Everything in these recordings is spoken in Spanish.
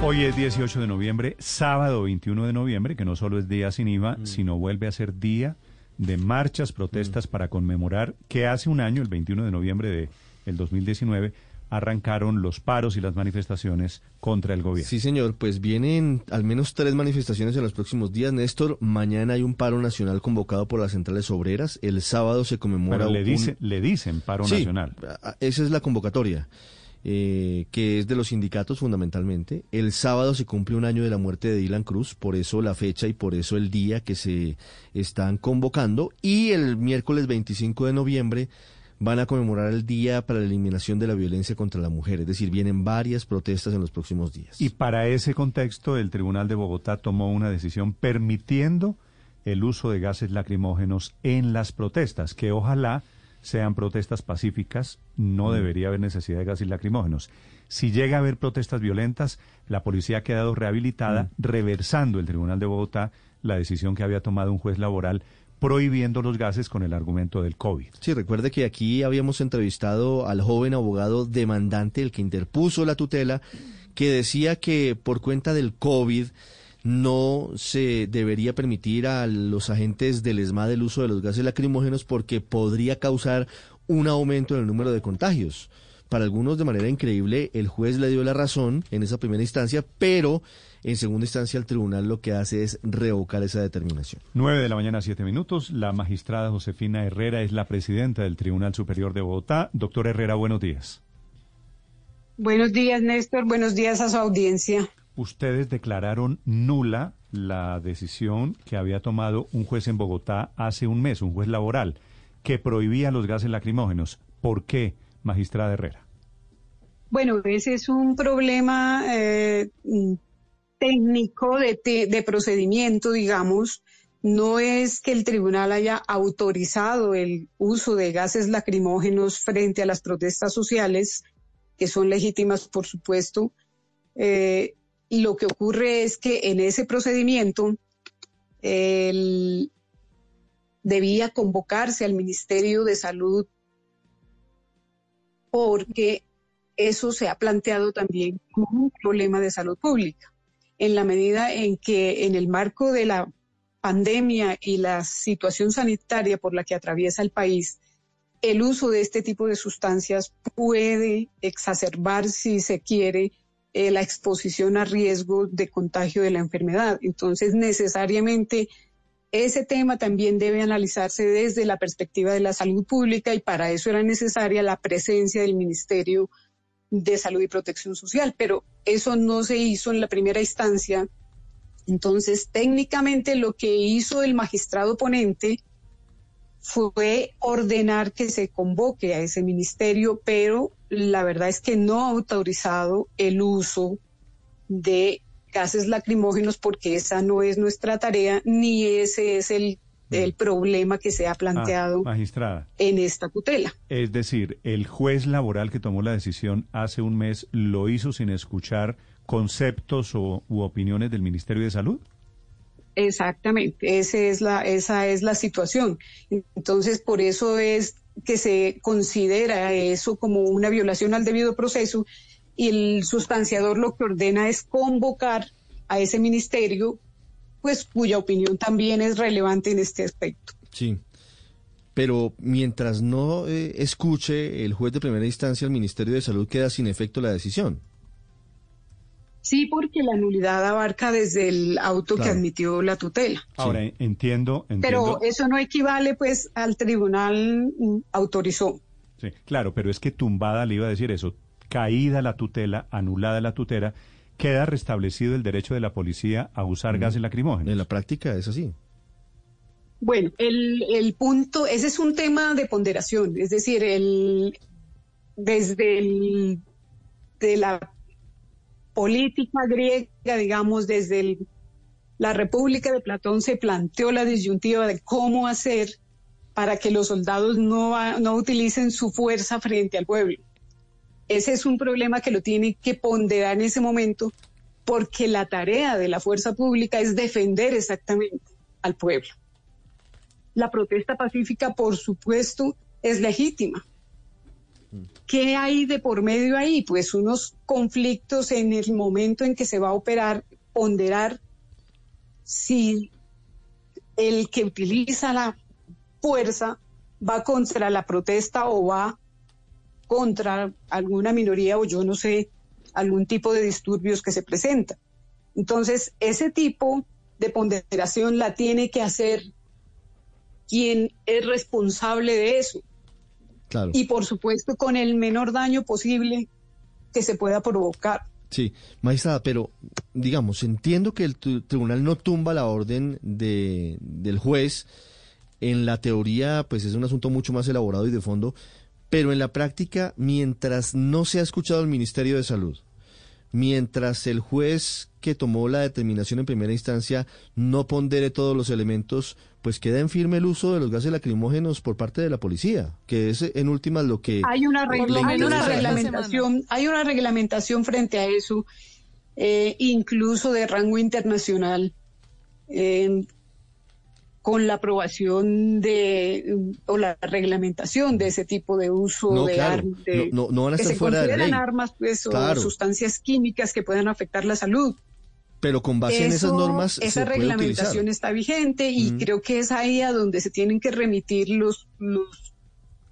Hoy es 18 de noviembre, sábado 21 de noviembre, que no solo es día sin IVA, sino vuelve a ser día de marchas, protestas para conmemorar que hace un año, el 21 de noviembre de el 2019, arrancaron los paros y las manifestaciones contra el gobierno. Sí, señor, pues vienen al menos tres manifestaciones en los próximos días. Néstor, mañana hay un paro nacional convocado por las centrales obreras. El sábado se conmemora. Pero le, dice, le dicen paro Sí, nacional. Esa es la convocatoria, eh, que es de los sindicatos fundamentalmente. El sábado se cumple un año de la muerte de Dylan Cruz, por eso la fecha y por eso el día que se están convocando. Y el miércoles 25 de noviembre van a conmemorar el Día para la Eliminación de la Violencia contra la Mujer. Es decir, vienen varias protestas en los próximos días. Y para ese contexto, el Tribunal de Bogotá tomó una decisión permitiendo el uso de gases lacrimógenos en las protestas, que ojalá sean protestas pacíficas, no debería haber necesidad de gases lacrimógenos. Si llega a haber protestas violentas, la policía ha quedado rehabilitada, reversando el Tribunal de Bogotá la decisión que había tomado un juez laboral prohibiendo los gases con el argumento del COVID. Sí, recuerde que aquí habíamos entrevistado al joven abogado demandante, el que interpuso la tutela, que decía que por cuenta del COVID no se debería permitir a los agentes del ESMAD el uso de los gases lacrimógenos porque podría causar un aumento en el número de contagios. Para algunos, de manera increíble, el juez le dio la razón en esa primera instancia, pero en segunda instancia el tribunal lo que hace es revocar esa determinación. 9 de la mañana, 7 minutos. La magistrada Josefina Herrera es la presidenta del Tribunal Superior de Bogotá. Doctor Herrera, buenos días. Buenos días, Néstor. Buenos días a su audiencia. Ustedes declararon nula la decisión que había tomado un juez en Bogotá hace un mes, un juez laboral, que prohibía los gases lacrimógenos. ¿Por qué, magistrada Herrera? Bueno, ese es un problema eh, técnico de, procedimiento, digamos. No es que el tribunal haya autorizado el uso de gases lacrimógenos frente a las protestas sociales, que son legítimas, por supuesto. Eh, lo que ocurre es que en ese procedimiento debía convocarse al Ministerio de Salud porque eso se ha planteado también como un problema de salud pública. En la medida en que en el marco de la pandemia y la situación sanitaria por la que atraviesa el país, el uso de este tipo de sustancias puede exacerbar, si se quiere, eh, la exposición a riesgo de contagio de la enfermedad. Entonces, necesariamente ese tema también debe analizarse desde la perspectiva de la salud pública y para eso era necesaria la presencia del Ministerio de Salud y Protección Social, pero eso no se hizo en la primera instancia. Entonces, técnicamente lo que hizo el magistrado ponente fue ordenar que se convoque a ese ministerio, pero la verdad es que no ha autorizado el uso de gases lacrimógenos porque esa no es nuestra tarea ni ese es el, el problema que se ha planteado Ah, magistrada. en esta tutela. Es decir, el juez laboral que tomó la decisión hace un mes lo hizo sin escuchar conceptos o, u opiniones del Ministerio de Salud. Exactamente, es la, esa es la situación. Entonces, por eso es que se considera eso como una violación al debido proceso y el sustanciador lo que ordena es convocar a ese ministerio, pues cuya opinión también es relevante en este aspecto. Sí. Pero mientras no eh, escuche el juez de primera instancia, el Ministerio de Salud queda sin efecto la decisión. Sí, porque la nulidad abarca desde el auto que admitió la tutela. Ahora, en- entiendo, entiendo. Pero eso no equivale pues al tribunal mm, autorizó. Sí, claro, pero es que tumbada le iba a decir eso. Caída la tutela, anulada la tutela, queda restablecido el derecho de la policía a usar gases lacrimógenos. En la práctica es así. Bueno, el, el punto, ese es un tema de ponderación, es decir, el, desde el, de la política griega, digamos, desde la República de Platón se planteó la disyuntiva de cómo hacer para que los soldados no, no utilicen su fuerza frente al pueblo. Ese es un problema que lo tiene que ponderar en ese momento porque la tarea de la fuerza pública es defender exactamente al pueblo. La protesta pacífica, por supuesto, es legítima. ¿Qué hay de por medio ahí? Pues unos conflictos en el momento en que se va a operar, ponderar si el que utiliza la fuerza va contra la protesta o va contra alguna minoría o yo no sé, algún tipo de disturbios que se presenta. Entonces, ese tipo de ponderación la tiene que hacer quien es responsable de eso. Y por supuesto con el menor daño posible que se pueda provocar. Sí, magistrada, pero digamos, entiendo que el tribunal no tumba la orden de, del juez. En la teoría, pues es un asunto mucho más elaborado y de fondo, pero en la práctica, mientras no se ha escuchado el Ministerio de Salud, mientras el juez que tomó la determinación en primera instancia no pondere todos los elementos, pues queda en firme el uso de los gases lacrimógenos por parte de la policía, que es en últimas lo que... Hay una, reglamentación, hay una reglamentación frente a eso, eh, incluso de rango internacional. Eh, con la aprobación de o la reglamentación de ese tipo de uso de armas no, van a estar fuera de ley. armas pues, o sustancias químicas que puedan afectar la salud. Pero con base en esas normas esa reglamentación está vigente y creo que es ahí a donde se tienen que remitir los, los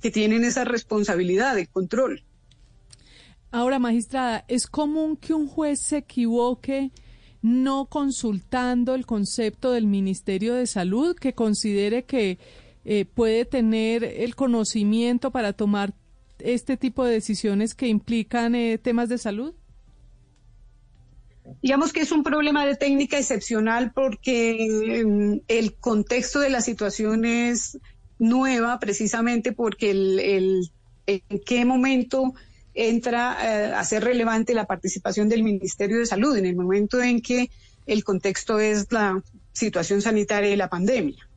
que tienen esa responsabilidad de control. Ahora, magistrada, ¿es común que un juez se equivoque no consultando el concepto del Ministerio de Salud, que considere que eh, puede tener el conocimiento para tomar este tipo de decisiones que implican eh, temas de salud? Digamos que es un problema de técnica excepcional porque mm, el contexto de la situación es nueva precisamente porque el, el en qué momento entra eh, a ser relevante la participación del Ministerio de Salud en el momento en que el contexto es la situación sanitaria y la pandemia.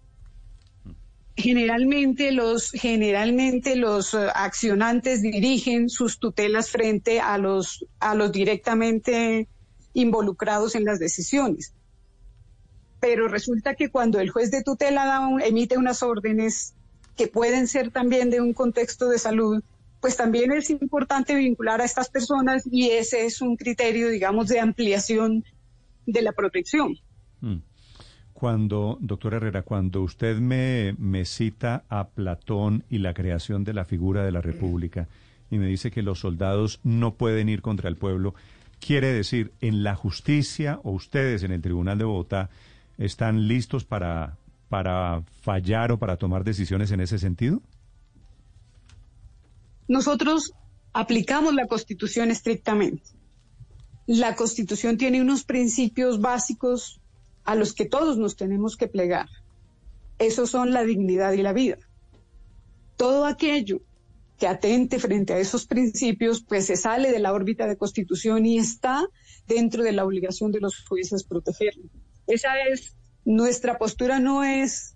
Generalmente los, generalmente los eh, accionantes dirigen sus tutelas frente a los, a los directamente involucrados en las decisiones. Pero resulta que cuando el juez de tutela emite unas órdenes que pueden ser también de un contexto de salud, pues también es importante vincular a estas personas y ese es un criterio, digamos, de ampliación de la protección. Mm. Cuando, doctor Herrera, cuando usted me, me cita a Platón y la creación de la figura de la República y me dice que los soldados no pueden ir contra el pueblo, quiere decir, en la justicia o ustedes en el Tribunal de Bogotá están listos para, para fallar o para tomar decisiones en ese sentido? Nosotros aplicamos la Constitución estrictamente. La Constitución tiene unos principios básicos a los que todos nos tenemos que plegar. Esos son la dignidad y la vida. Todo aquello que atente frente a esos principios, pues se sale de la órbita de Constitución y está dentro de la obligación de los jueces protegerlo. Esa es nuestra postura, no es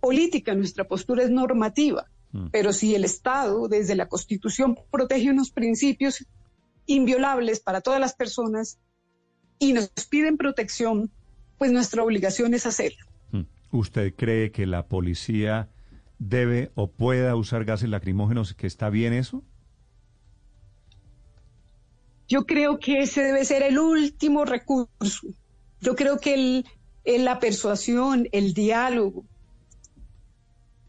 política, nuestra postura es normativa. Mm. Pero si el Estado, desde la Constitución, protege unos principios inviolables para todas las personas y nos piden protección, pues nuestra obligación es hacerlo. Mm. ¿Usted cree que la policía debe o pueda usar gases lacrimógenos, que está bien eso? Yo creo que ese debe ser el último recurso. Yo creo que el, la persuasión, el diálogo,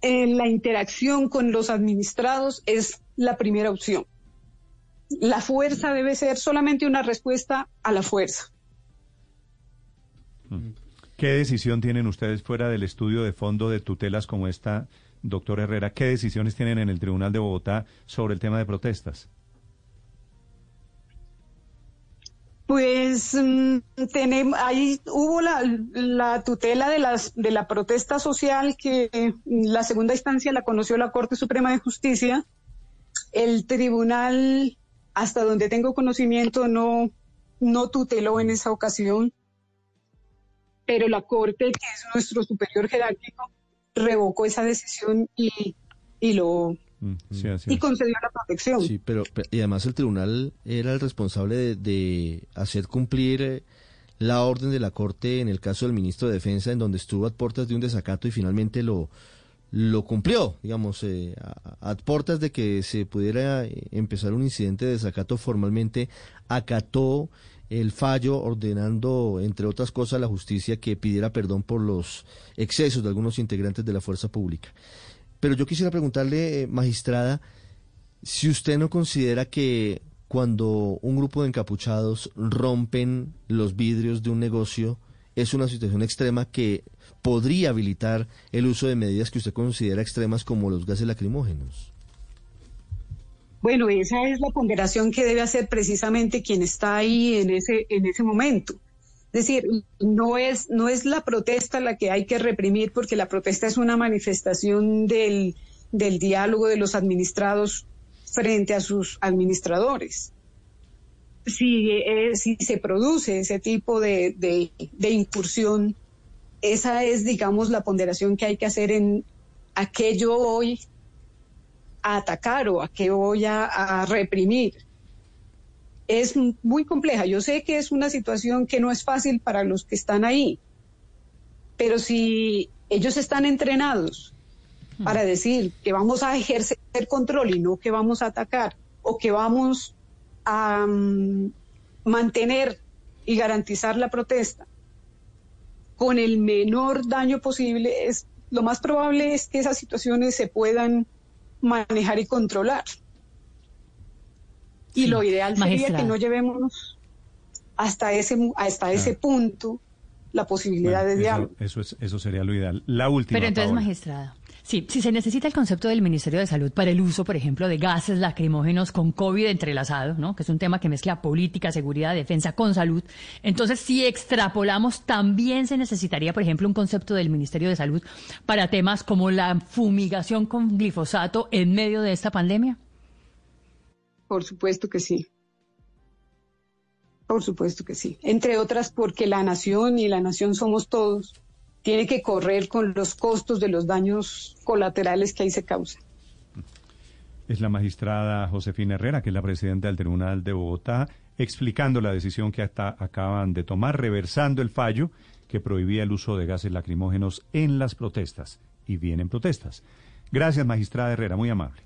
en la interacción con los administrados es la primera opción. La fuerza debe ser solamente una respuesta a la fuerza. Mm. ¿Qué decisión tienen ustedes fuera del estudio de fondo de tutelas como esta, doctor Herrera? ¿Qué decisiones tienen en el Tribunal de Bogotá sobre el tema de protestas? Pues mm, tenemos, ahí hubo la, tutela de, de la protesta social que la segunda instancia la conoció la Corte Suprema de Justicia. El tribunal, hasta donde tengo conocimiento, no, no tuteló en esa ocasión, pero la Corte, que es nuestro superior jerárquico, revocó esa decisión y, y lo Y concedió la protección. Sí, pero, y además el tribunal era el responsable de, hacer cumplir eh, la orden de la Corte en el caso del ministro de Defensa, en donde estuvo a puertas de un desacato y finalmente lo, lo cumplió, digamos, eh, a, a, portas de que se pudiera eh, empezar un incidente de desacato formalmente, acató el fallo ordenando, entre otras cosas, a la justicia que pidiera perdón por los excesos de algunos integrantes de la fuerza pública. Pero yo quisiera preguntarle, eh, magistrada, si usted no considera que cuando un grupo de encapuchados rompen los vidrios de un negocio, es una situación extrema que podría habilitar el uso de medidas que usted considera extremas como los gases lacrimógenos. Bueno, esa es la ponderación que debe hacer precisamente quien está ahí en ese, en ese momento. Es decir, no es, no es la protesta la que hay que reprimir, porque la protesta es una manifestación del, del diálogo de los administrados frente a sus administradores. Si, eh, si se produce ese tipo de, de, incursión, esa es, digamos, la ponderación que hay que hacer en aquello hoy a atacar o a qué voy a, reprimir. Es muy compleja. Yo sé que es una situación que no es fácil para los que están ahí, pero si ellos están entrenados para decir que vamos a ejercer control y no que vamos a atacar o que vamos a mm, mantener y garantizar la protesta con el menor daño posible, es lo más probable es que esas situaciones se puedan manejar y controlar. Y lo ideal sería que no llevemos hasta ese, hasta ese punto la posibilidad de diálogo. Eso, es, eso sería lo ideal. La última. Pero entonces, magistrada, sí, si se necesita el concepto del Ministerio de Salud para el uso, por ejemplo, de gases lacrimógenos con COVID entrelazado, ¿no? que es un tema que mezcla política, seguridad, defensa con salud, entonces si extrapolamos, también se necesitaría, por ejemplo, un concepto del Ministerio de Salud para temas como la fumigación con glifosato en medio de esta pandemia. Por supuesto que sí. Por supuesto que sí. Entre otras porque la nación y la nación somos todos, tiene que correr con los costos de los daños colaterales que ahí se causan. Es la magistrada Josefina Herrera, que es la presidenta del Tribunal de Bogotá, explicando la decisión que hasta acaban de tomar, reversando el fallo que prohibía el uso de gases lacrimógenos en las protestas. Y vienen protestas. Gracias, magistrada Herrera, muy amable.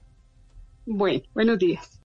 Bueno, buenos días.